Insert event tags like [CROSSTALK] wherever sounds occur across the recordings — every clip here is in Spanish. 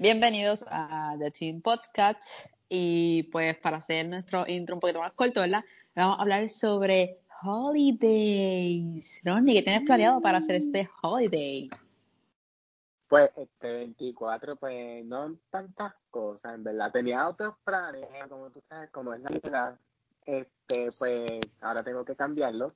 Bienvenidos a The Team Podcast. Y pues para hacer nuestro intro un poquito más corto, ¿verdad? Vamos a hablar sobre holidays. Ronnie, ¿qué tienes planeado para hacer este holiday? Pues este 24, pues no tantas cosas, en verdad. Tenía otros planes, como tú sabes, como es la vida. Este, pues ahora tengo que cambiarlos.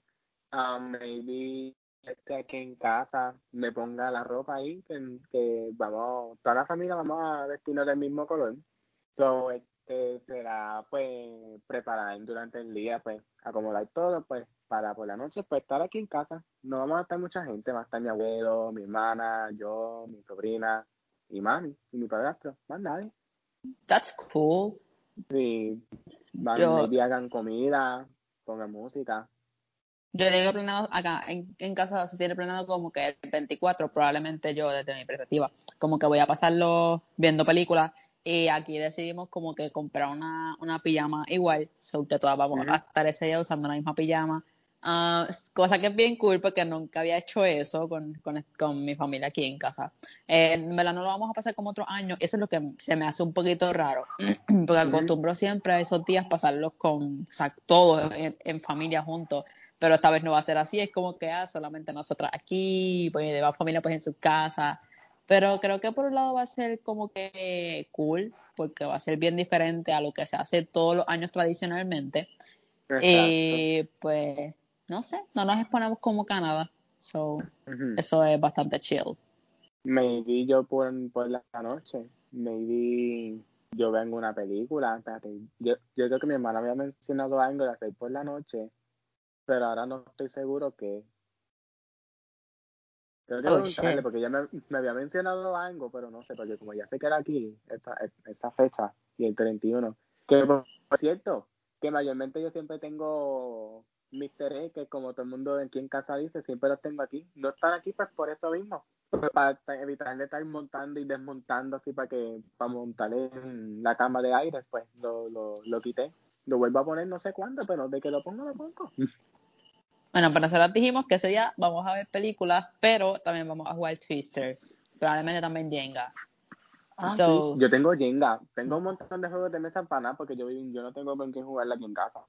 Um, maybe este, aquí en casa me ponga la ropa ahí, que, vamos, toda la familia vamos a vestirnos del mismo color. So, este, será pues preparar durante el día, pues acomodar todo, pues para por la noche, pues estar aquí en casa. No vamos a estar mucha gente, va a estar mi abuelo, mi hermana, yo, mi sobrina y mami y mi padrastro, más nadie. That's cool. Sí, van, yo, hagan comida, pongan música. Yo tengo planeado acá en, en, casa, se tiene planeado como que el 24, probablemente yo desde mi perspectiva, como que voy a pasarlo viendo películas y aquí decidimos como que comprar una, una pijama igual, so que todas vamos a estar ese día usando la misma pijama. Uh, cosa que es bien cool porque nunca había hecho eso con, con, con mi familia aquí en casa. Eh, en verdad no lo vamos a pasar como otro año, eso es lo que se me hace un poquito raro, [CLEARS THROAT] porque acostumbro siempre a esos días pasarlos con, o sea, todos en, en familia juntos. Pero esta vez no va a ser así, es como que ah, solamente nosotras aquí, pues de más familia pues en su casa, pero creo que por un lado va a ser como que cool, porque va a ser bien diferente a lo que se hace todos los años tradicionalmente. Y pues, no sé, no nos exponemos como Canadá, so, eso es bastante chill. Maybe yo por, por la noche, maybe yo vengo una película, yo, yo creo que mi hermana había mencionado algo de hacer por la noche, pero ahora no estoy seguro que. Tengo que oh, preguntarle porque ya me, me, había mencionado algo, pero no sé, porque como ya sé que era aquí, esa, esa fecha, y el 31. Que por cierto, que mayormente yo siempre tengo Mr. E, que como todo el mundo aquí en casa dice, siempre los tengo aquí. No están aquí pues por eso mismo. Para evitar de estar montando y desmontando así para que para montar en la cama de aire, pues lo, lo, lo quité. Lo vuelvo a poner no sé cuándo, pero de que lo pongo, lo pongo. Bueno, para nosotros dijimos que ese día vamos a ver películas, pero también vamos a jugar Twister. Probablemente también Jenga. Ah, Yo tengo Jenga. Tengo un montón de juegos de mesa para nada porque yo, yo no tengo con quién jugarla aquí en casa.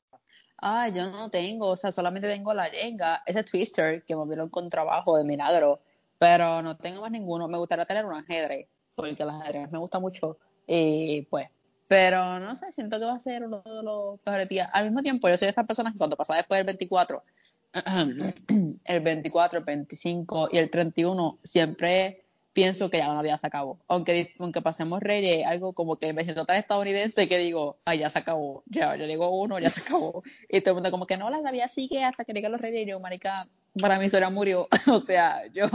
Ah, yo no tengo, o sea, solamente tengo la Jenga, ese Twister que me dieron con trabajo de milagro, pero no tengo más ninguno. Me gustaría tener un ajedrez, porque el ajedrez me gusta mucho. Y pues, pero no sé, siento que va a ser uno de los mejores días. Al mismo tiempo, yo soy de estas personas que cuando pasa después del 24, [CLEARS THROAT] el 24, el 25 y el 31 siempre pienso que ya la Navidad se acabó. Aunque, aunque pasemos Reyes, algo como que me siento tan estadounidense que digo, ay, ya se acabó, ya, ya llegó uno, ya se acabó. [LAUGHS] Y todo el mundo como que no, la Navidad sigue hasta que lleguen los Reyes. Y yo, marica, para mí eso murió. [LAUGHS] o sea, yo,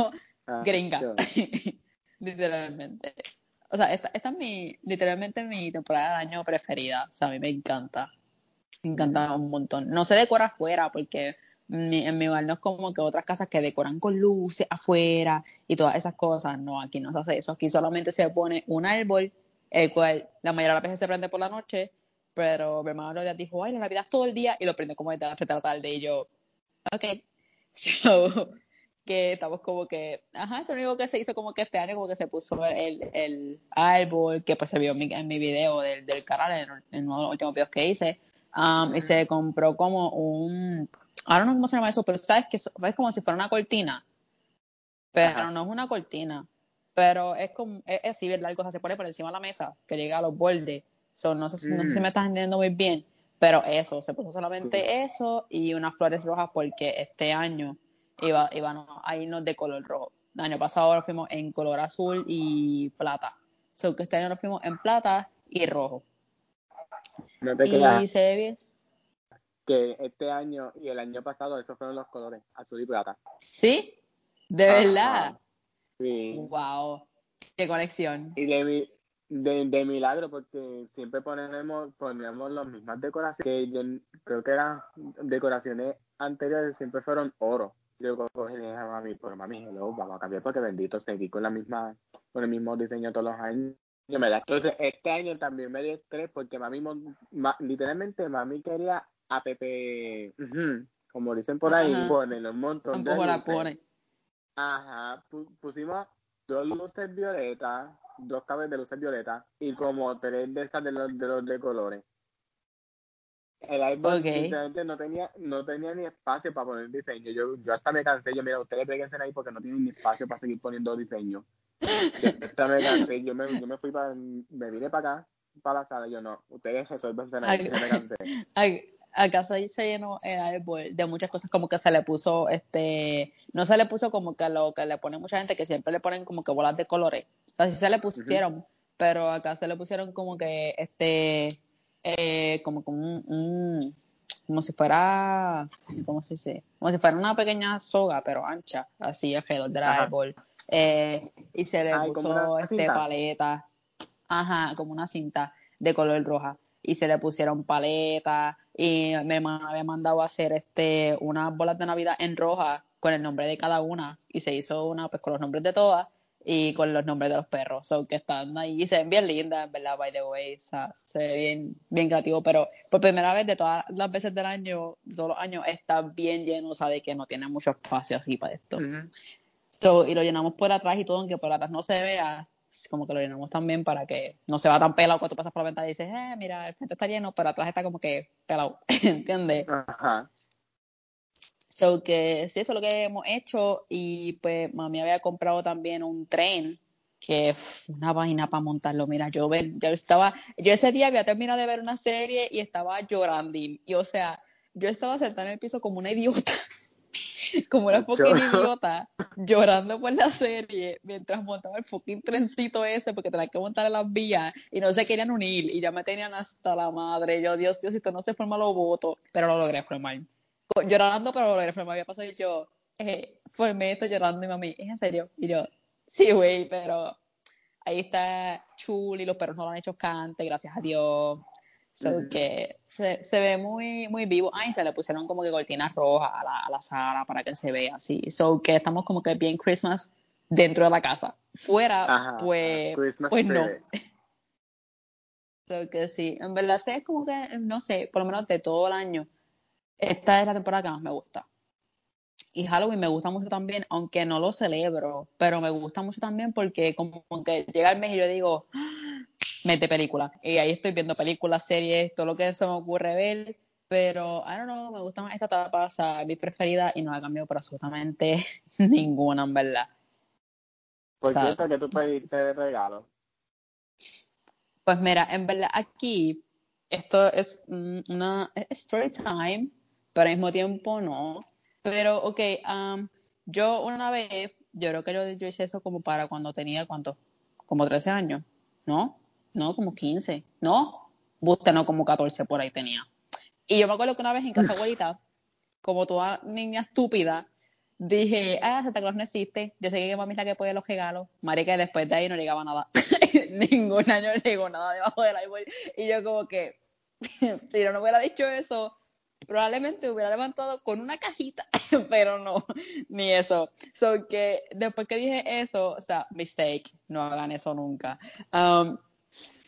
ah, gringa, [LAUGHS] literalmente. O sea, esta, esta es mi, literalmente mi temporada de año preferida. O sea, a mí me encanta. Me encanta un montón. No se decora afuera porque en mi hogar no es como que otras casas que decoran con luces afuera y todas esas cosas. No, aquí no se hace eso. Aquí solamente se pone un árbol, el cual la mayoría de las veces se prende por la noche, pero mi hermano los dijo, ay, la Navidad es todo el día y lo prende como de la tarde y yo, ok. [LAUGHS] So, que estamos como que, ajá, es lo único que se hizo como que este año, como que se puso el, el árbol, que pues se vio en mi, en mi video del, del canal, en, uno de los últimos videos que hice, um, y se compró como un, ahora no sé cómo se llama eso, pero sabes que es como si fuera una cortina, pero no es una cortina, pero es como, es, así, ¿verdad? Algo se pone por encima de la mesa, que llega a los bordes, so, no, sé, si, no sé si mm. me estás entendiendo muy bien, pero eso, se puso solamente eso y unas flores rojas porque este año iba, iban a irnos de color rojo. El año pasado lo fuimos en color azul y plata. So que este año nos fuimos en plata y rojo. No te y se ve bien. Que este año y el año pasado esos fueron los colores, azul y plata. ¿Sí? ¿De verdad? Sí. Wow. Qué conexión. Y de, de, de, milagro, porque siempre ponemos, poníamos las mismas decoraciones. Que yo creo que eran decoraciones anteriores, siempre fueron oro yo cogí a mami, pero mami, hello, vamos a cambiar porque bendito seguí con la misma, con el mismo diseño todos los años. Entonces, este año también me dio estrés porque mami, literalmente, mami quería a Pepe, como dicen por ahí, ponen un montón de luces. Ajá, pusimos dos luces violetas, dos cables de luces violetas y como tres de esas de los de, los de colores. El árbol Ok. no tenía, no tenía ni espacio para poner diseño. Yo, yo hasta me cansé, yo mira, ustedes péguense ahí porque no tienen ni espacio para seguir poniendo diseño. Yo hasta me cansé, yo me, yo me fui para, me vine para acá, para la sala, yo no, ustedes resuélvense ahí, yo me cansé. Acá se, se llenó el árbol de muchas cosas, como que se le puso, este, no se le puso como que lo que le pone mucha gente, que siempre le ponen como que bolas de colores. O sea, sí se le pusieron, pero acá se le pusieron como que, este, eh, como, como un, un- como si fuera, ¿cómo se dice? Como si fuera una pequeña soga, pero ancha, así alrededor del Ajá. árbol. Eh, y se le Ay, puso, este, cinta. paletas. Ajá, como una cinta de color roja. Y se le pusieron paletas. Y mi hermana había mandado a hacer este unas bolas de Navidad en roja con el nombre de cada una. Y se hizo una pues con los nombres de todas y con los nombres de los perros. So que están ahí. Y se ven bien lindas, en verdad, by the way. O sea, se ve bien, bien creativo. Pero por primera vez de todas las veces del año, de todos los años, está bien lleno, o sea, de que no tiene mucho espacio así para esto. So, y lo llenamos por atrás y todo, aunque por atrás no se vea, como que lo llenamos también para que no se va tan pelado cuando tú pasas por la ventana y dices, eh, mira, el frente está lleno, pero atrás está como que pelado, [LAUGHS] ¿entiendes? Ajá. So que sí, eso es lo que hemos hecho y pues mami había comprado también un tren que una vaina para montarlo. Mira, yo, ver, yo estaba, yo ese día había terminado de ver una serie y estaba llorando y o sea, yo estaba sentada en el piso como una idiota, [LAUGHS] [LAUGHS] como una Yo- fucking idiota, llorando por la serie mientras montaba el fucking trencito ese porque tenía que montar en las vías y no se querían unir y ya me tenían hasta la madre. Yo, Dios, Dios, si esto no se forma lo voto, pero lo logré formar llorando, pero lo logré formar. Había pasado y yo, eh, formé esto llorando y mami, ¿es en serio? Y yo, sí, güey, pero ahí está Chuli, los perros no lo han hecho cante, gracias a Dios. So que se, se ve muy, muy vivo. Ay, se le pusieron como que cortinas rojas a la, a la sala para que se vea así. So que estamos como que bien Christmas dentro de la casa. Fuera, Ajá. pues, Christmas pues no. [LAUGHS] So que sí, en verdad es como que, no sé, por lo menos de todo el año, esta es la temporada que más me gusta. Y Halloween me gusta mucho también, aunque no lo celebro, pero me gusta mucho también porque como que llega el mes y yo digo, "Ah, mes de película. Y ahí estoy viendo películas, series, todo lo que se me ocurre ver. Pero, I don't know, me gusta más esta etapa, o sea, es mi preferida y no la cambio por absolutamente [LAUGHS] ninguna, en verdad. Por cierto, que tú pediste de regalo. Pues mira, en verdad aquí esto es una es story time, pero al mismo tiempo no. Pero, ok, um, yo una vez, yo creo que yo, yo hice eso como para cuando tenía, ¿cuánto? Como 13 años, ¿no? No, como 15, ¿no? Busta, no, como 14 por ahí tenía. Y yo me acuerdo que una vez en casa [LAUGHS] abuelita, como toda niña estúpida, dije, ah, Santa Claus no existe, yo sé que mami es la que pone los regalos. Marica, y después de ahí no llegaba nada. [LAUGHS] Ningún año llegó nada debajo del árbol. Y yo como que, [LAUGHS] si yo no hubiera dicho eso, probablemente hubiera levantado con una cajita, pero no, ni eso. So que después que dije eso, o sea, mistake, no hagan eso nunca. Um,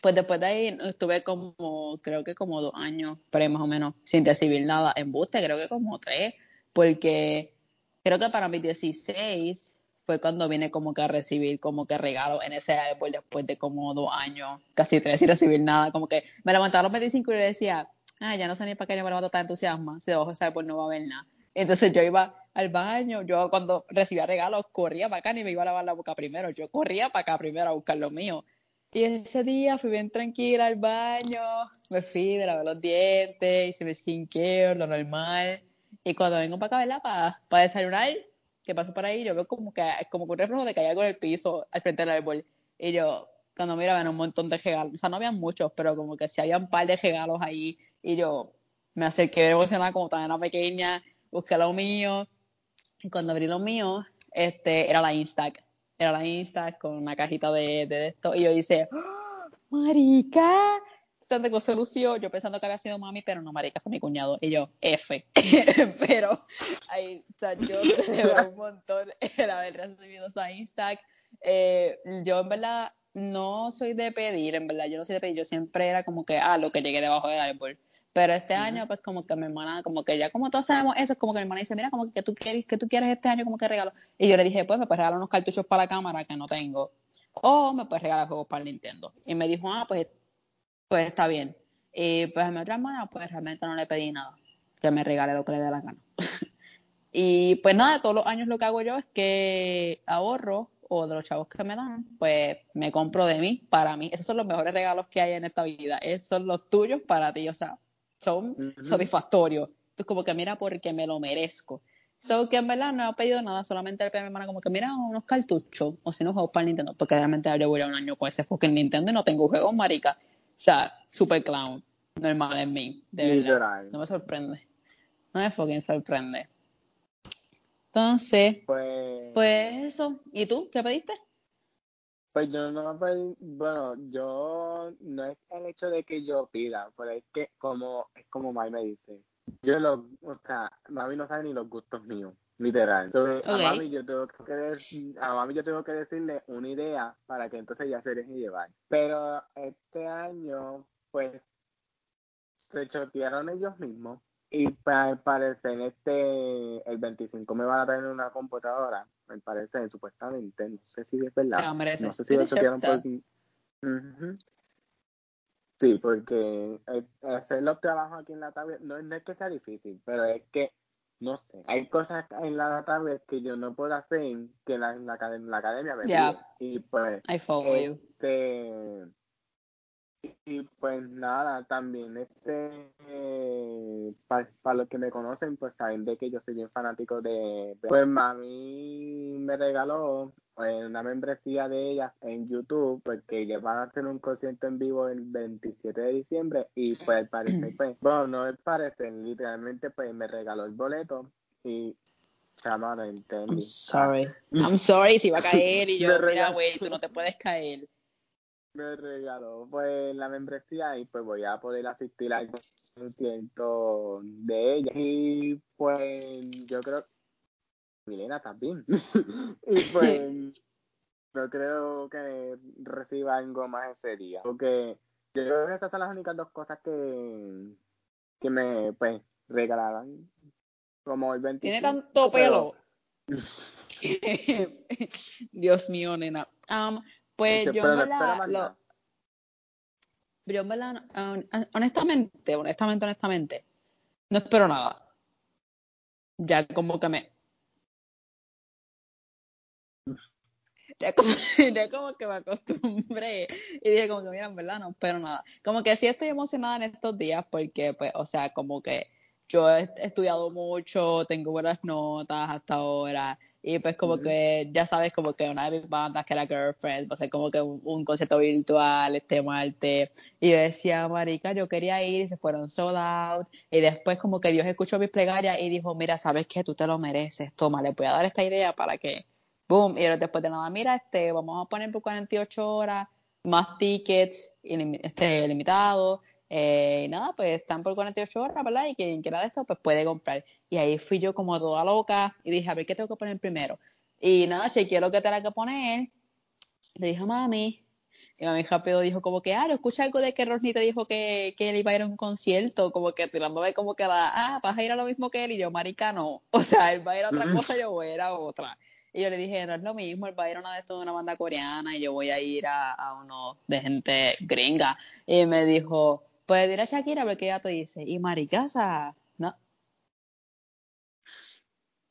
pues después de ahí estuve como, creo que como dos años, pero más o menos, sin recibir nada en buste, creo que como tres, porque creo que para mis 16 fue cuando vine como que a recibir como que regalos en ese árbol después de como dos años, casi tres sin recibir nada, como que me levantaba a los 25 y yo decía, ah, ya no sé ni para qué yo me levanto tan entusiasma, si debajo de ese árbol no va a haber nada. Entonces yo iba al baño, yo cuando recibía regalos corría para acá ni me iba a lavar la boca primero, yo corría para acá primero a buscar lo mío. Y ese día fui bien tranquila al baño, me fui, me lavé los dientes, hice mi skincare, lo normal. Y cuando vengo para acá, ¿verdad? Para, para desayunar, que paso por ahí, yo veo como que, como un reflejo de que hay el piso al frente del árbol. Y yo, cuando miro, ven un montón de regalos. O sea, no habían muchos, pero como que sí había un par de regalos ahí. Y yo me acerqué emocionada, como tan pequeña, busqué lo mío. Y cuando abrí lo mío, este, era la Instac. Era la Instac con una cajita de, de esto. Y yo hice, ¡Ah! marica, Santa Claus se lució. Yo pensando que había sido mami, pero no, marica, fue mi cuñado. Y yo, F. [LAUGHS] pero, ahí, o sea, yo [LAUGHS] celebré un montón el haber recibido esa Instac. Eh, yo, en verdad, no soy de pedir, en verdad, yo no soy de pedir. Yo siempre era como que, ah, lo que llegué debajo del árbol. Pero este año, pues como que mi hermana, como que ya como todos sabemos eso, es como que mi hermana dice, mira, como que tú quieres, que tú quieres este año, como que regalo. Y yo le dije, pues me puedes regalar unos cartuchos para la cámara que no tengo. o me puedes regalar juegos para el Nintendo. Y me dijo, ah, pues, pues está bien. Y pues a mi otra hermana, pues realmente no le pedí nada, que me regale lo que le dé la gana. [LAUGHS] y pues nada, todos los años lo que hago yo es que ahorro o de los chavos que me dan, pues me compro de mí, para mí. Esos son los mejores regalos que hay en esta vida. Esos son los tuyos para ti, o sea, son satisfactorios. Entonces, como que mira, porque me lo merezco. So que en verdad no he pedido nada, solamente le pedí a mi hermana como que mira unos cartuchos o si no juegos para el Nintendo, porque realmente yo voy a un año con ese fucking Nintendo y no tengo juegos, marica. O sea, super clown, normal en mí, de verdad. No me sorprende. No me fucking sorprende. Entonces, pues, pues eso. ¿Y tú? ¿Qué pediste? Pues yo no pedí, bueno, yo no es el hecho de que yo pida, pero es que como, es como Mai me dice, yo lo, o sea, mami no sabe ni los gustos míos, literal. Entonces, a mami yo tengo que a mami yo tengo que decirle una idea para que entonces ya se deje llevar. Pero este año, pues, se chotearon ellos mismos y al parecer, este, el 25 me van a tener una computadora, me parece, supuestamente, no sé si es verdad. No sé si lo quedaron por... Sí, porque eh, hacer los trabajos aquí en la tablet no, es que sea difícil, pero es que, no sé, hay cosas en la tablet que yo no puedo hacer que la, la, la academia me yeah. Y pues, I follow este, y pues nada, también este, eh, para los que me conocen, pues saben de que yo soy bien fanático de... Pues mami me regaló pues, una membresía de ellas en YouTube, porque ya van a hacer un concierto en vivo el 27 de diciembre y pues al parecer, [CLEARS THROAT] pues, bueno, no es parecer, literalmente pues me regaló el boleto y chama, no I'm sorry. I'm sorry si va a caer y [LAUGHS] yo, mira, güey, tú no te puedes caer me regaló pues la membresía y pues voy a poder asistir al concierto de ella. Y pues yo creo Milena también. [LAUGHS] Y pues no creo que reciba algo más ese día porque yo creo que esas son las únicas dos cosas que que me pues regalaban como el 25 tiene tanto pelo. [LAUGHS] [LAUGHS] Dios mío nena. Um, pues yo en verdad, lo, yo en verdad, honestamente, honestamente, honestamente, no espero nada. Ya como que me... Ya como, [LAUGHS] ya como que me acostumbré y dije como que mira, en verdad no espero nada. Como que sí estoy emocionada en estos días porque, pues, o sea, como que yo he estudiado mucho, tengo buenas notas hasta ahora y pues como que, ya sabes, como que una de mis bandas que era Girlfriend, va a ser como que un, concierto virtual este martes. Y yo decía, marica, yo quería ir y se fueron sold out. Y después como que Dios escuchó mis plegarias y dijo, mira, ¿sabes qué? Tú te lo mereces. Toma, le voy a dar esta idea para que, boom. Y después de nada, mira, este, vamos a poner por 48 horas más tickets este, limitados eh, y nada, pues están por 48 horas, ¿verdad? Y quien quiera de esto, pues puede comprar. Y ahí fui yo como toda loca y dije, a ver, ¿qué tengo que poner primero? Y nada, chequeé lo que tenía que poner. Le dije a mami, y mami rápido dijo como que, ah, ¿lo escucha algo de que Rosny te dijo que, que él iba a ir a un concierto? Como que tirándome como que la, ah, vas a ir a lo mismo que él y yo, marica, no. [LAUGHS] O sea, él va a ir a otra cosa yo voy a ir a otra. Y yo le dije, no es lo mismo, él va a ir a una de esto de una banda coreana y yo voy a ir a, a uno de gente gringa. Y me dijo, Puedes ir a Shakira a ver qué ella te dice. Y maricasa, no.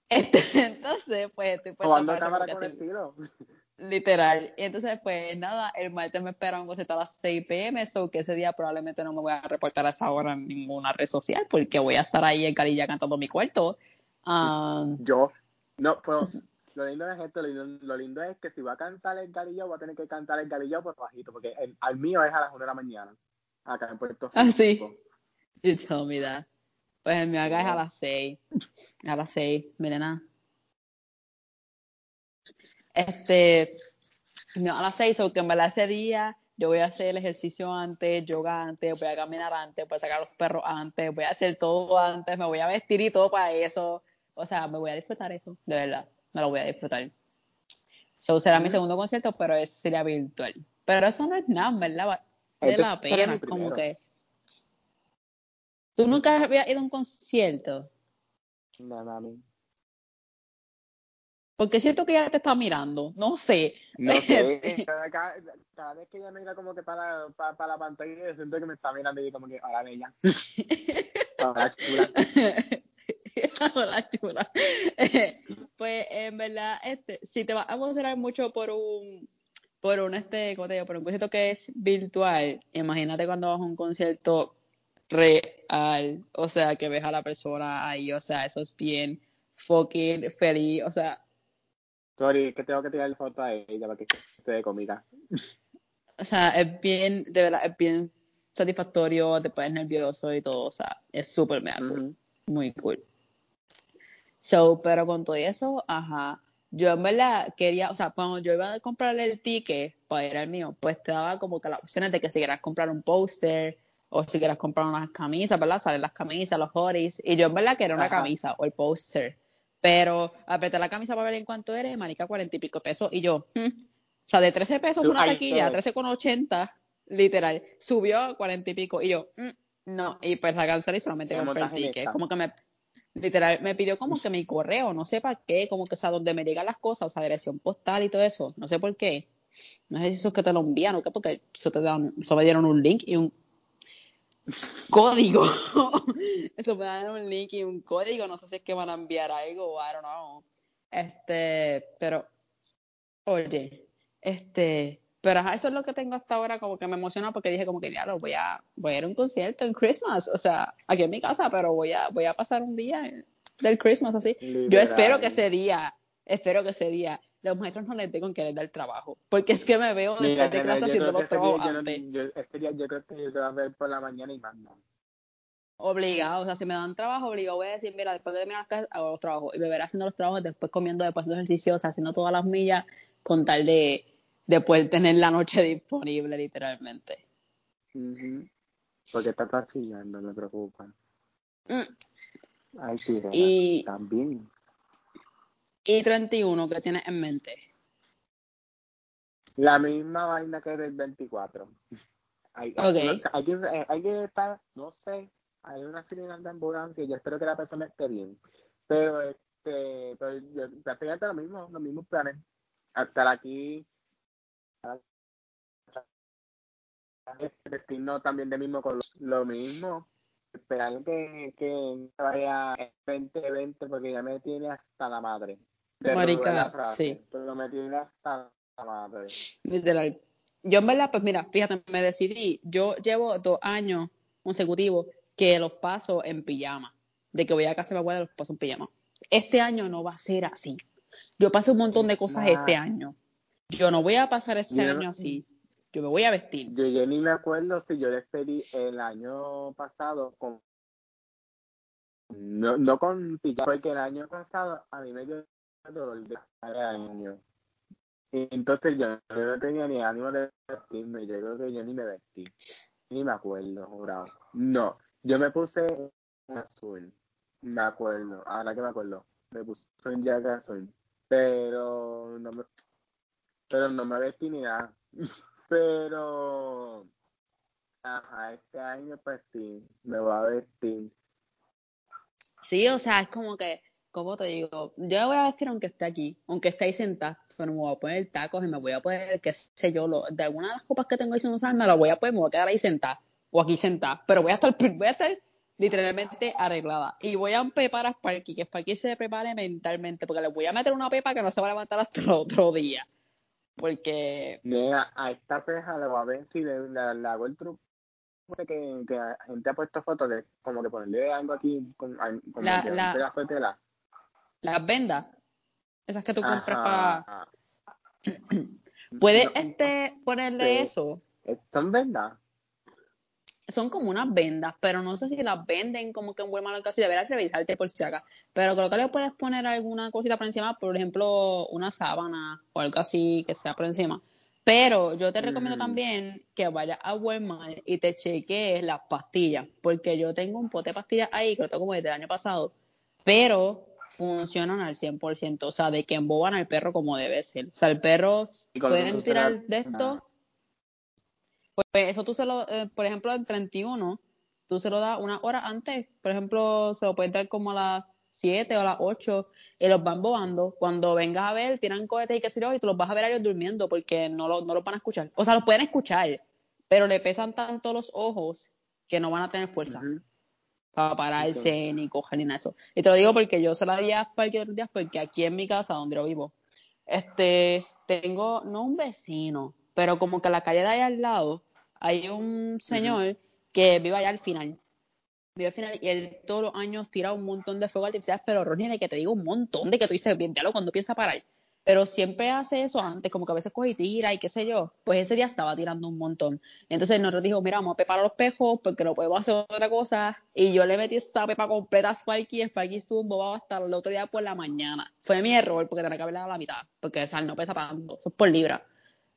Este, [LAUGHS] entonces, pues estoy puesta cámara con estilo. Literal. Y entonces, pues nada, el martes me espera un a las 6 pm, so que ese día probablemente no me voy a reportar a esa hora en ninguna red social, porque voy a estar ahí en Calilla cantando mi cuarto. Um, Yo, no, pues [LAUGHS] lo lindo es esto, lo lindo, es que si va a cantar el galillo, voy a tener que cantar el galillo por bajito, porque el, al mío es a las 1 de la mañana acá en Puerto Rico. Ah, sí. You [LAUGHS] told me that. Pues el mío acá es a las 6. A las 6, Milena. Este, no, a las 6, porque en verdad ese día yo voy a hacer el ejercicio antes, yoga antes, voy a caminar antes, voy a sacar a los perros antes, voy a hacer todo antes, me voy a vestir y todo para eso. O sea, me voy a disfrutar eso, de verdad, me lo voy a disfrutar. So será mi segundo concierto, pero ese sería virtual. Pero eso no es nada, ¿verdad? De la pena, como que. ¿Tú nunca habías ido a un concierto? No, mami. Porque siento que ella te está mirando, no sé. No sé, [LAUGHS] cada, vez que ella mira como que para, para, para la pantalla, siento que me está mirando y como que, ahora bella. ahora chula. [LAUGHS] Hola, chula. [LAUGHS] pues en verdad, este, si te vas a emocionar mucho por un, por un este, ¿cómo te digo? Por un concierto que es virtual, imagínate cuando vas a un concierto real, o sea, que ves a la persona ahí, o sea, eso es bien fucking feliz, o sea. Sorry, que tengo que tirar foto a ella para que se dé comida. O sea, es bien, de verdad, es bien satisfactorio, te pones nervioso y todo, o sea, es súper mega cool, uh -huh. muy cool. So, pero con todo eso, ajá, yo en verdad quería, o sea, cuando yo iba a comprarle el ticket para ir al mío, pues te daba como que las opciones de que si quieras comprar un póster o si quieras comprar unas camisas, ¿verdad? Salen las camisas, los hoodies, y yo en verdad quería una ajá. camisa o el póster, pero apreté la camisa para ver en cuánto eres, manica, cuarenta y pico pesos, y yo, hmm. o sea, de 13 pesos una taquilla, 13,80, literal, subió a cuarenta y pico, y yo, mm, no, y pues la cancelé y solamente compré el ticket, como que me literal, me pidió como que mi correo, no sé para qué, como que, o sea, donde me llegan las cosas, o sea, dirección postal y todo eso, no sé por qué. No sé si eso es que te lo envían o qué, porque eso, te dan, eso me dieron un link y un código. [LAUGHS] eso me dieron un link y un código, no sé si es que van a enviar algo, I don't know. Este, pero, oye, este, pero ajá, eso es lo que tengo hasta ahora, como que me emociona porque dije como que ya lo voy a, voy a ir a un concierto en Christmas, o sea, aquí en mi casa, pero voy a, voy a pasar un día del Christmas así. Yo espero que ese día, espero que ese día los maestros no les digan que les da el trabajo, porque es que me veo después Mira, de clase haciendo los trabajos yo antes. No, yo, ese día yo creo que yo te voy a ver por la mañana y más no. Obligado, o sea, si me dan trabajo, obligado voy a decir, mira, después de terminar las clases, hago los trabajos, y me veré haciendo los trabajos, después comiendo, después haciendo ejercicio, o sea, haciendo todas las millas, con tal de de poder tener la noche disponible literalmente. Uh -huh. Porque está trascillando, me preocupa. Mm. Ay, sí, y, también. ¿Y 31 qué tienes en mente? La misma vaina que del 24. Hay, okay. hay, hay, que, hay que estar, no sé, hay una señal de ambulancia y yo espero que la persona esté bien. Pero, este, pero yo, prácticamente lo mismo, los mismos planes. Hasta aquí destino también de mismo con lo mismo. Esperar que, que vaya 2020 porque ya me tiene hasta la madre. Marica, frase, sí. pero me tiene hasta la madre. Literal. Yo en verdad pues mira fíjate me decidí. Yo llevo dos años consecutivos que los paso en pijama. De que voy a casa de mi abuela los paso en pijama. Este año no va a ser así. Yo pasé un montón de cosas nah. este año yo no voy a pasar ese yo, año así. Yo me voy a vestir. Yo, yo, ni me acuerdo si yo despedí el año pasado con. No, no con porque el año pasado a mí me dio dolor de año. Y entonces yo, yo, no tenía ni ánimo de vestirme. Yo creo que yo ni me vestí. Ni me acuerdo, jurado. No, yo me puse un azul. Me acuerdo, ahora que me acuerdo. Me puse un jacket azul. Pero no me pero no me vestí nada. Pero, ajá, este año pues sí, me voy a vestir. Sí, o sea, es como que, como te digo, yo me voy a vestir aunque esté aquí, aunque esté ahí sentada, pero me voy a poner tacos y me voy a poner, qué sé yo, lo, de alguna de las copas que tengo ahí sin usar, me las voy a poner, me voy a quedar ahí sentada, o aquí sentada, pero voy a estar, voy a estar literalmente arreglada. Y voy a empepar a Sparky, que Sparky se prepare mentalmente, porque le voy a meter una pepa que no se va a levantar hasta el otro día. Porque. Mira, a esta peja le voy a ver si le, le, le hago el truco que, que la gente ha puesto fotos de como que ponerle algo aquí con, con la, la, un pedazo de tela. Las vendas. Esas que tú compras para. [CLEARS THROAT] ¿Puedes este, ponerle sí. eso? ¿Son vendas? Son como unas vendas, pero no sé si las venden como que en Walmart o casi deberás revisarte por si acá. Pero creo que le puedes poner alguna cosita por encima, por ejemplo, una sábana o algo así que sea por encima. Pero yo te recomiendo Mm. también que vayas a Walmart y te chequees las pastillas, porque yo tengo un pote de pastillas ahí, que lo tengo como desde el año pasado, pero funcionan al 100%, o sea, de que emboban al perro como debe ser. O sea, el perro ¿Y con pueden tirar de esto, pues eso tú se lo, eh, por ejemplo, el 31, tú se lo das una hora antes, por ejemplo, se lo puedes dar como a las 7 o a las 8 y los van bobando. Cuando vengas a ver, tiran cohetes y qué sé yo, y tú los vas a ver a ellos durmiendo porque no, lo, no los van a escuchar. O sea, los pueden escuchar, pero le pesan tanto los ojos que no van a tener fuerza para pararse ni coger ni nada de eso. Y te lo digo porque yo se la di a otros días porque aquí en mi casa, donde yo vivo, este, tengo, no un vecino, pero como que la calle de ahí al lado hay un señor que vive allá al final. Vive al final y él todos los años tira un montón de fuego artificiales, pero Ronnie, de que te digo un montón, de que tú dices, bien, lo cuando piensa parar. Pero siempre hace eso antes, como que a veces coge y tira y qué sé yo. Pues ese día estaba tirando un montón. Entonces nosotros dijo, mira, vamos a preparar los pejos porque no podemos hacer otra cosa. Y yo le metí esa pepa completa a Sparky y Sparky estuvo embobado hasta el otro día por la mañana. Fue mi error porque tenía que haberle dado la mitad, porque esa no pesa tanto, eso es por libra.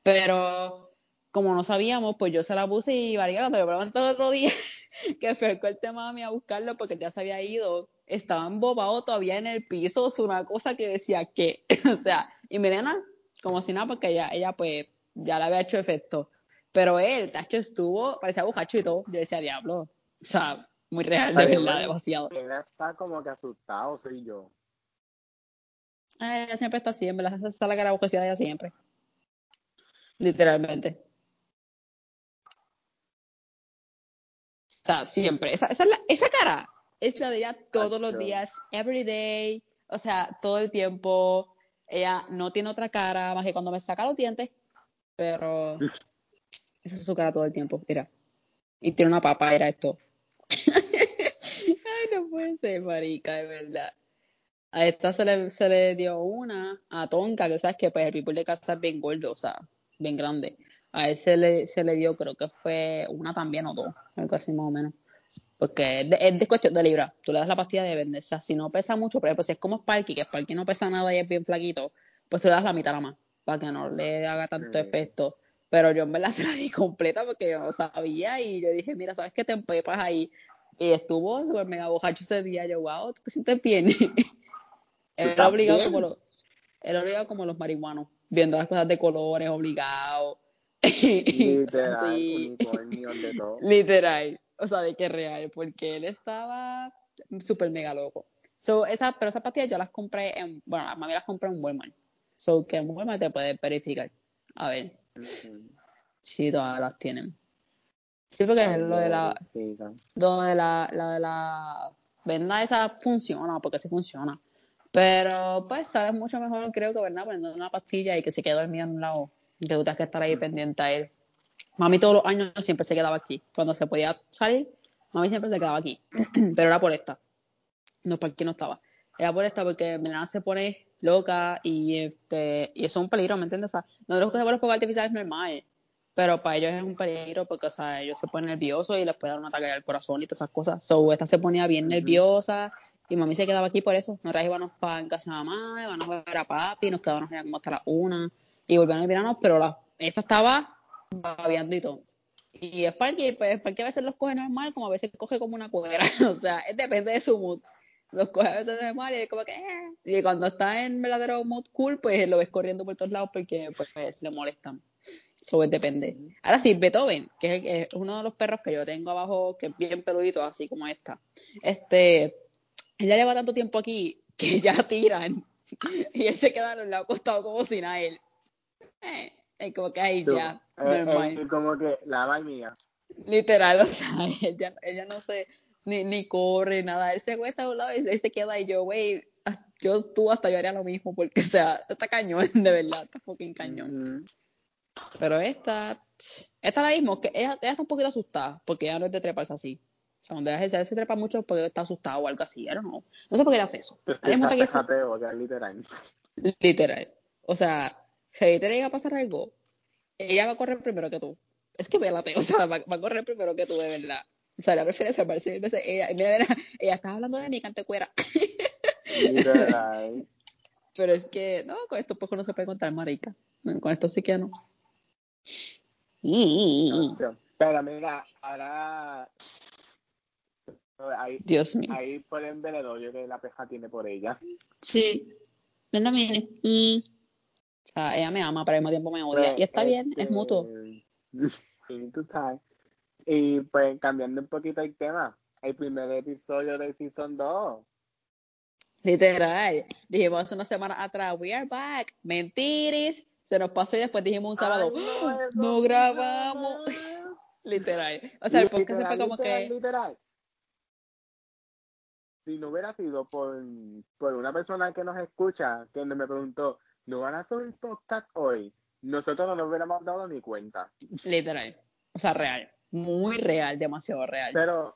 Pero como no sabíamos, pues yo se la puse y varía cuando lo pregunté el otro día [LAUGHS] que acercó el tema a mí a buscarlo porque ya se había ido, estaba embobado todavía en el piso, es una cosa que decía que, [LAUGHS] o sea, y Milena, como si nada, porque ella, ella pues ya le había hecho efecto. Pero él, Tacho, estuvo, parecía bujacho y todo. Yo decía, diablo. O sea, muy real, de verdad, demasiado. Él está como que asustado, soy yo. Ay, ella siempre está así, en verdad, esa es la cara de ella siempre. Literalmente. O sea, siempre. Esa, esa, esa cara es la de ella todos los días, every day. O sea, todo el tiempo. Ella no tiene otra cara más que cuando me saca los dientes. Pero esa es su cara todo el tiempo, mira. Y tiene una papa, era esto. [LAUGHS] Ay, no puede ser, marica, de verdad. A esta se le, se le dio una, a Tonka, que sabes que pues el people de casa es bien gordo, o sea, bien grande a él se le, se le dio, creo que fue una también o dos, algo así más o menos. Porque es de, cuestión de libra. Tú le das la pastilla de vender. O sea, si no pesa mucho, por ejemplo, si es como Sparky, que Sparky no pesa nada y es bien flaquito, pues tú le das la mitad nada más, para que no le haga tanto efecto. Pero yo en verdad [LAUGHS] se la di completa porque yo no sabía y yo dije, mira, ¿sabes qué te empepas ahí? Y estuvo súper mega bojacho ese día. Yo, wow, ¿tú te sientes bien? [LAUGHS] él obligado como los, él obligado como los marihuanos, viendo las cosas de colores, obligado [LAUGHS] Literal, unicornio de todo. [LAUGHS] Literal, o sea, de que real, porque él estaba súper mega loco. So, esa, pero esas pastillas yo las compré en, bueno, a mami las compré en Walmart. So, que en Walmart te puedes verificar. A ver. Sí, todas las tienen. Sí, porque lo de la, lo de la, la de la venda esa funciona, porque sí funciona. Pero, pues, sabes mucho mejor, creo que, ¿verdad? Poniendo una pastilla y que se quede dormido en un lado que tú tienes que estar ahí pendiente a él. Mami todos los años siempre se quedaba aquí. Cuando se podía salir, mami siempre se quedaba aquí. [CLEARS THROAT] Pero era por esta. No, porque no estaba. Era por esta porque mi nana se pone loca y este y eso es un peligro, ¿me entiendes? O sea, nosotros que se los fuegos artificiales es normal, pero para ellos es un peligro porque, o sea, ellos se ponen nerviosos y les puede dar un ataque al corazón y todas esas cosas. So, esta se ponía bien nerviosa y mami se quedaba aquí por eso. Nosotras íbamos para en casa de mamá, íbamos a ver a papi, nos quedábamos allá como hasta la una y volvieron el verano, pero la, esta estaba babeando y todo. Y Sparky, pues Sparky a veces los coge normal, como a veces coge como una cuadra, [LAUGHS] o sea, depende de su mood. Los coge a veces normal y es como que, eh. y cuando está en verdadero mood cool, pues lo ves corriendo por todos lados porque pues, le molestan. Eso depende. Ahora sí, Beethoven, que es, es, uno de los perros que yo tengo abajo, que es bien peludito, así como esta. Este, ella lleva tanto tiempo aquí que [LAUGHS] ya tiran y él se queda a los lados acostado como sin a él. Eh, es como que ahí ya, eh, normal. Como que la va mía. Literal, [LAUGHS] o sea, ella, ella no se, ni, ni corre, nada, él se acuesta a un lado y él se queda y yo, güey, yo, tú hasta yo haría lo mismo, porque, o sea, está cañón, [LAUGHS] de verdad, está fucking cañón. Pero esta, esta la mismo, que ella, ella, está un poquito asustada, porque ella no es de treparse así. O sea, donde ella se trepa mucho porque está asustado o algo así, no No sé por qué hace eso. literal. Literal. O sea, si te llega a pasar algo, ella va a correr primero que tú. Es que vélate, o sea, va, a correr primero que tú, de verdad. O sea, ella prefiere salvarse veces. Ella, mira, mira, ella estaba hablando de mí, cantecuera. [LAUGHS] Pero es que, no, con esto poco no se puede contar, marica. Con esto sí que no. Pero mira, ahora Ahí, Dios mío. Ahí por el yo que la peja tiene por ella. Sí. Ven mire. Y o sea, ella me ama, pero al mismo tiempo me odia. y está bien, es mutuo. [LAUGHS] Sí, tú sabes. Y pues cambiando un poquito el tema, el primer episodio de Season 2. Literal. Dijimos hace una semana atrás, we are back. Mentiris. Se nos pasó y después dijimos un sábado, Ay, ¡Ah! no sí grabamos. [LAUGHS] Literal. O sea, el podcast se fue como literal, que, literal. Si no hubiera sido por, por una persona que nos escucha, que me preguntó, ¿no van a subir podcast hoy? Nosotros no nos hubiéramos dado ni cuenta. literal. O sea, real. Muy real, demasiado real. Pero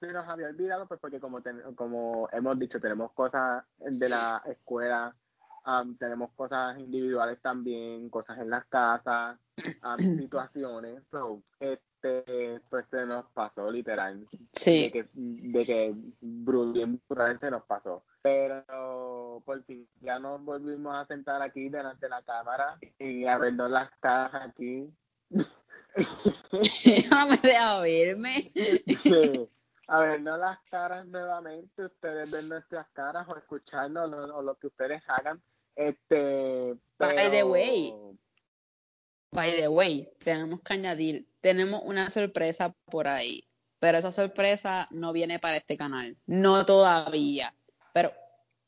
se nos había olvidado, pues porque como, ten- como hemos dicho, tenemos cosas de la escuela, am, tenemos cosas individuales también, cosas en las casas, am, [CLEARS THROAT] situaciones. So, este, pues se nos pasó literal. Sí. de que, de que bien brutal se nos pasó. Pero por fin ya nos volvimos a sentar aquí delante de la cámara y a vernos las caras aquí. [LAUGHS] no me deja verme. Sí, a vernos las caras nuevamente, ustedes ven nuestras caras o escucharnos o, o lo que ustedes hagan. Este, By the way. By the way, tenemos que añadir, tenemos una sorpresa por ahí, pero esa sorpresa no viene para este canal, no todavía, pero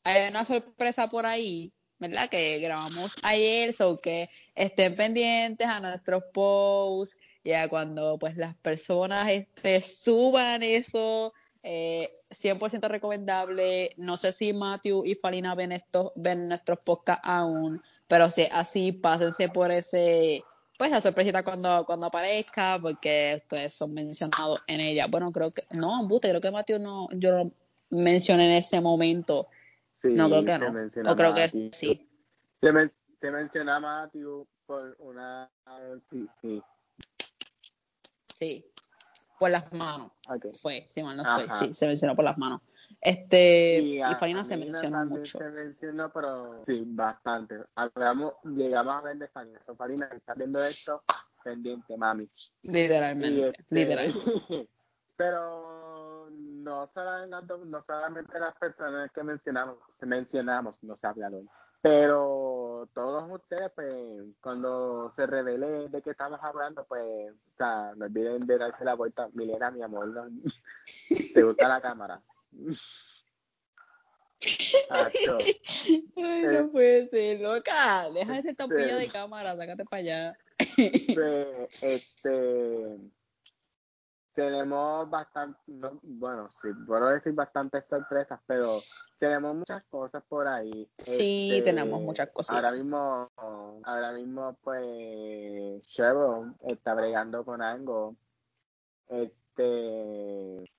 hay una sorpresa por ahí, ¿verdad? Que grabamos ayer, so que estén pendientes a nuestros posts, ya cuando pues las personas este, suban eso, eh, 100% recomendable, no sé si Matthew y Falina ven, estos, ven nuestros podcasts aún, pero si así, pásense por ese, pues la sorpresita cuando, cuando aparezca, porque ustedes son mencionados en ella. Bueno, creo que, no, Bute, creo que Matthew no, yo lo mencioné en ese momento. Sí, No, creo que no. O creo que sí. Se, men- se menciona a Matthew por una... Sí, sí, Sí. Por las manos. Fue, si mal no estoy. Ajá. Sí, se mencionó por las manos. Este, y, a- Farina se mencionó mucho. Se mencionó, pero sí, bastante. Hablamos, llegamos a ver de Farina. So, Farina, si estás viendo esto, pendiente, mami. Literalmente, este, literal. [LAUGHS] pero no solamente, no solamente las personas que mencionamos, mencionamos, no se habla hoy. Pero todos ustedes, pues, cuando se revele de qué estamos hablando, pues, o sea, no olviden de darse la vuelta. Milena, mi amor, no- [LAUGHS] ¿te gusta la cámara? Ay, Eh, no puede ser, loca. Deja ese este- de cámara, sácate para allá. Pues, este tenemos bastante, no, bueno, sí, puedo decir bastantes sorpresas, pero tenemos muchas cosas por ahí. Sí, Este, tenemos muchas cositas. Ahora mismo, ahora mismo, pues, Cheryl está bregando con algo, este,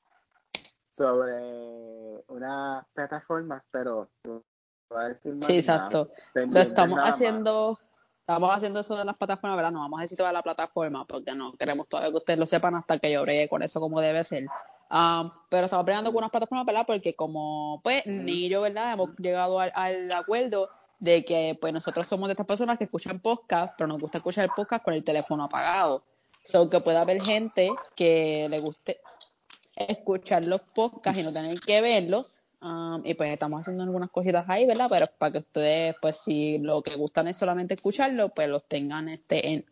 sobre unas plataformas, pero no voy a decir más Sí, nada. exacto. Lo estamos haciendo, estamos haciendo eso de las plataformas, ¿verdad? No vamos a decir toda la plataforma porque no queremos todavía que ustedes lo sepan hasta que yo bregue con eso como debe ser. Um, pero estamos bregando con unas plataformas, ¿verdad? Porque como, pues, ni yo, ¿verdad? Hemos llegado al, al acuerdo de que, pues, nosotros somos de estas personas que escuchan podcast, pero nos gusta escuchar el podcast con el teléfono apagado. So, que pueda haber gente que le guste escuchar los podcasts y no tener que verlos. Um, y pues estamos haciendo algunas cositas ahí, ¿verdad? Pero para que ustedes, pues si lo que gustan es solamente escucharlo, pues los tengan este en,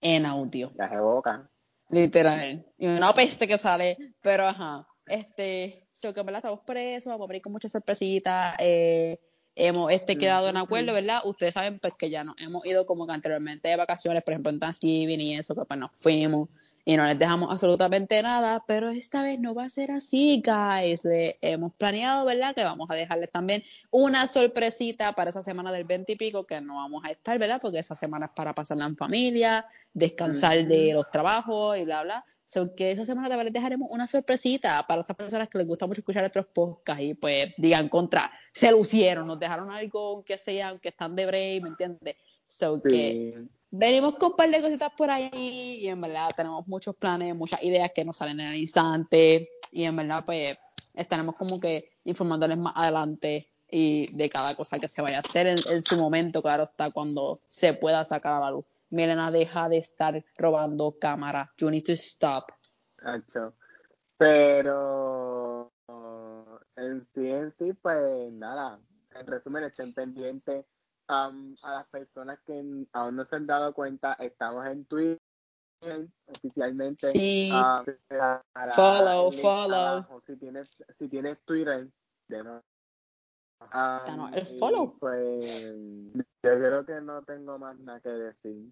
en audio. Boca. Literal. Y una peste que sale, pero ajá. Este, so que verdad estamos presos, vamos a abrir con muchas sorpresitas. Eh, hemos este quedado en acuerdo, ¿verdad? Ustedes saben pues que ya nos hemos ido como que anteriormente de vacaciones, por ejemplo en Thanksgiving y eso, que pues nos fuimos y no les dejamos absolutamente nada, pero esta vez no va a ser así, guys. Hemos planeado, ¿verdad? Que vamos a dejarles también una sorpresita para esa semana del 20 y pico, que no vamos a estar, ¿verdad? Porque esa semana es para pasarla en familia, descansar de los trabajos y bla, bla. So que esa semana también les dejaremos una sorpresita para estas personas que les gusta mucho escuchar nuestros podcasts y pues digan contra, se lucieron, nos dejaron algo, aunque sea, aunque están de break, ¿me entiendes? So que Sí. Venimos con un par de cositas por ahí y en verdad tenemos muchos planes, muchas ideas que nos salen en el instante y en verdad pues estaremos como que informándoles más adelante y de cada cosa que se vaya a hacer en, su momento, claro está, cuando se pueda sacar a la luz. Milena, deja de estar robando cámara. You need to stop. Pero en sí, en sí, pues nada. En resumen, estén pendientes am, a las personas que aún no se han dado cuenta. Estamos en Twitter, oficialmente. Sí. Para Follow, follow. abajo. Si tienes, si tienes Twitter, Danos el follow. Pues yo creo que no tengo más nada que decir.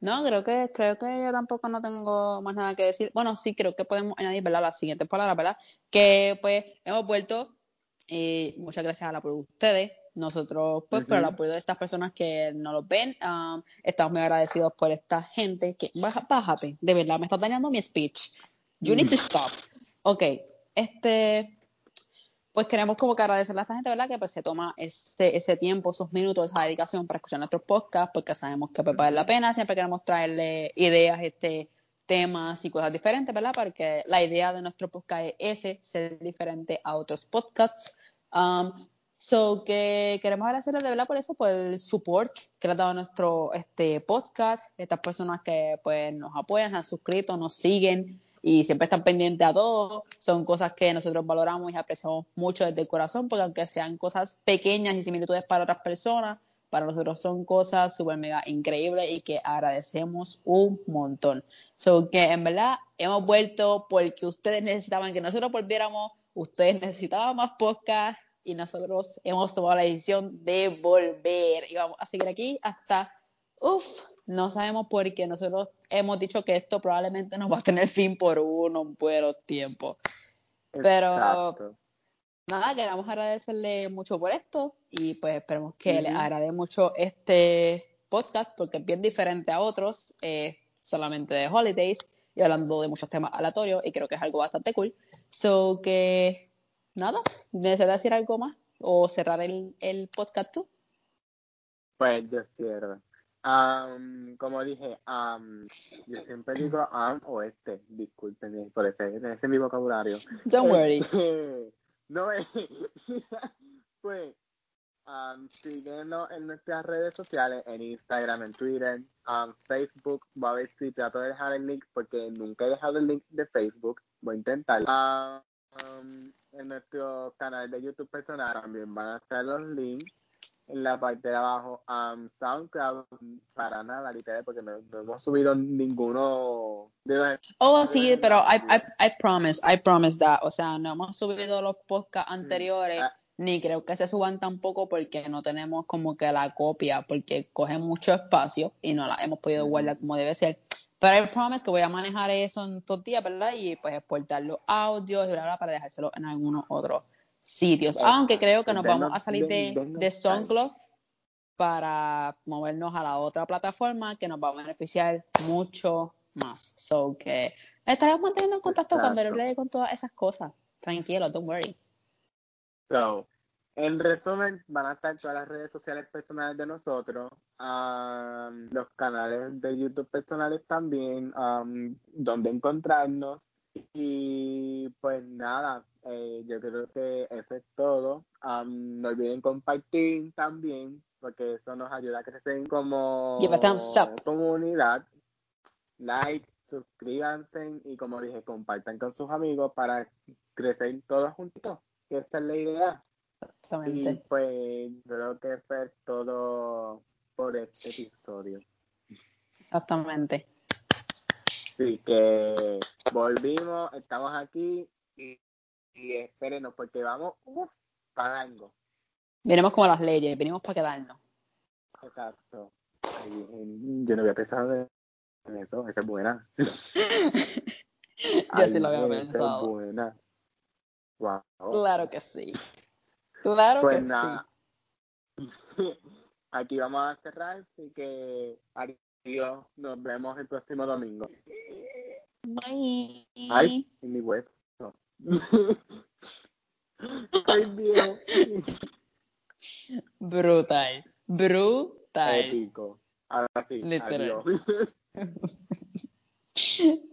No, creo que, creo que yo tampoco no tengo más nada que decir. Bueno, sí, creo que podemos añadir, ¿verdad? Las siguientes palabras, ¿verdad? Que pues hemos vuelto, y muchas gracias a la por ustedes. Nosotros, pues, por el apoyo de estas personas que no los ven, um, estamos muy agradecidos por esta gente que, baja- bájate, de verdad, me estás dañando mi speech. You need to stop. Ok, este, pues queremos como que agradecerle a esta gente, ¿verdad? Que pues se toma ese, ese tiempo, esos minutos, esa dedicación para escuchar nuestros podcasts, porque sabemos que pues, vale la pena, siempre queremos traerle ideas, este, temas y cosas diferentes, ¿verdad? Porque la idea de nuestro podcast es ese, ser diferente a otros podcasts. Um, so que queremos agradecerles de verdad por eso, por el support que le ha dado nuestro este podcast, estas personas que pues nos apoyan, se han suscrito, nos siguen y siempre están pendientes a todo. Son cosas que nosotros valoramos y apreciamos mucho desde el corazón, porque aunque sean cosas pequeñas y similitudes para otras personas, para nosotros son cosas súper mega increíbles y que agradecemos un montón. So que en verdad hemos vuelto porque ustedes necesitaban que nosotros volviéramos, ustedes necesitaban más podcast y nosotros hemos tomado la decisión de volver y vamos a seguir aquí hasta, uff, no sabemos por qué nosotros hemos dicho que esto probablemente nos va a tener fin por unos buenos tiempos. Pero- Exacto. Nada, queremos agradecerle mucho por esto y pues esperemos que les Ujú. agrade mucho este podcast porque es bien diferente a otros, eh, solamente de holidays y hablando de muchos temas aleatorios y creo que es algo bastante cool. So que nada, ¿deseas decir algo más o cerrar el, el podcast tú? Pues yo cierro. Am, como dije, am, yo siempre digo am o este, disculpen por ese, ese es mi vocabulario. Don't worry. Este, [LAUGHS] no es. [LAUGHS] pues, am, síguenos en nuestras redes sociales, en Instagram, en Twitter, am, Facebook. Voy a ver si trato de dejar el link, porque nunca he dejado el link de Facebook. Voy a intentarlo. Am, en nuestro canal de YouTube personal también van a estar los links en la parte de abajo. am, SoundCloud, para nada, literal, porque no, no hemos subido ninguno de los Oh, sí, pero I, I, I promise, I promise that. O sea, no hemos subido los podcasts anteriores, Ah. ni creo que se suban tampoco porque no tenemos como que la copia, porque cogen mucho espacio y no la hemos podido guardar como debe ser. Pero I promise que voy a manejar eso en estos días, ¿verdad? Y pues exportar los audios y bla, bla, para dejárselo en algunos otros sitios. Aunque creo que nos vamos a salir de, de. SoundCloud para movernos a la otra plataforma que nos va a beneficiar mucho más. So que estaremos manteniendo en contacto Exacto. hable con todas esas cosas. Tranquilo, don't worry. So, en resumen, van a estar todas las redes sociales personales de nosotros, am, los canales de YouTube personales también, am, donde encontrarnos. Y pues nada, eh, yo creo que eso es todo. Am, no olviden compartir también, porque eso nos ayuda a crecer como comunidad. Like, suscríbanse y como dije, compartan con sus amigos para crecer todos juntos. Que esa es la idea. Y pues creo que eso es todo por este episodio. Exactamente. Así que volvimos, estamos aquí y, y espérenos porque vamos uf, para algo. Venimos como las leyes, venimos para quedarnos. Exacto. Yo no había pensado en eso, esa es buena. [LAUGHS] Yo sí lo había esa es pensado. buena. Wow. Claro que sí. Claro Pues que nada. [LAUGHS] Aquí vamos a cerrar, así que adiós, nos vemos el próximo domingo. sí. Bye. Ay, en mi hueso. [LAUGHS] Ay, viejo. Brutal. Brutal. Épico. Ahora sí, Literal. adiós. [LAUGHS]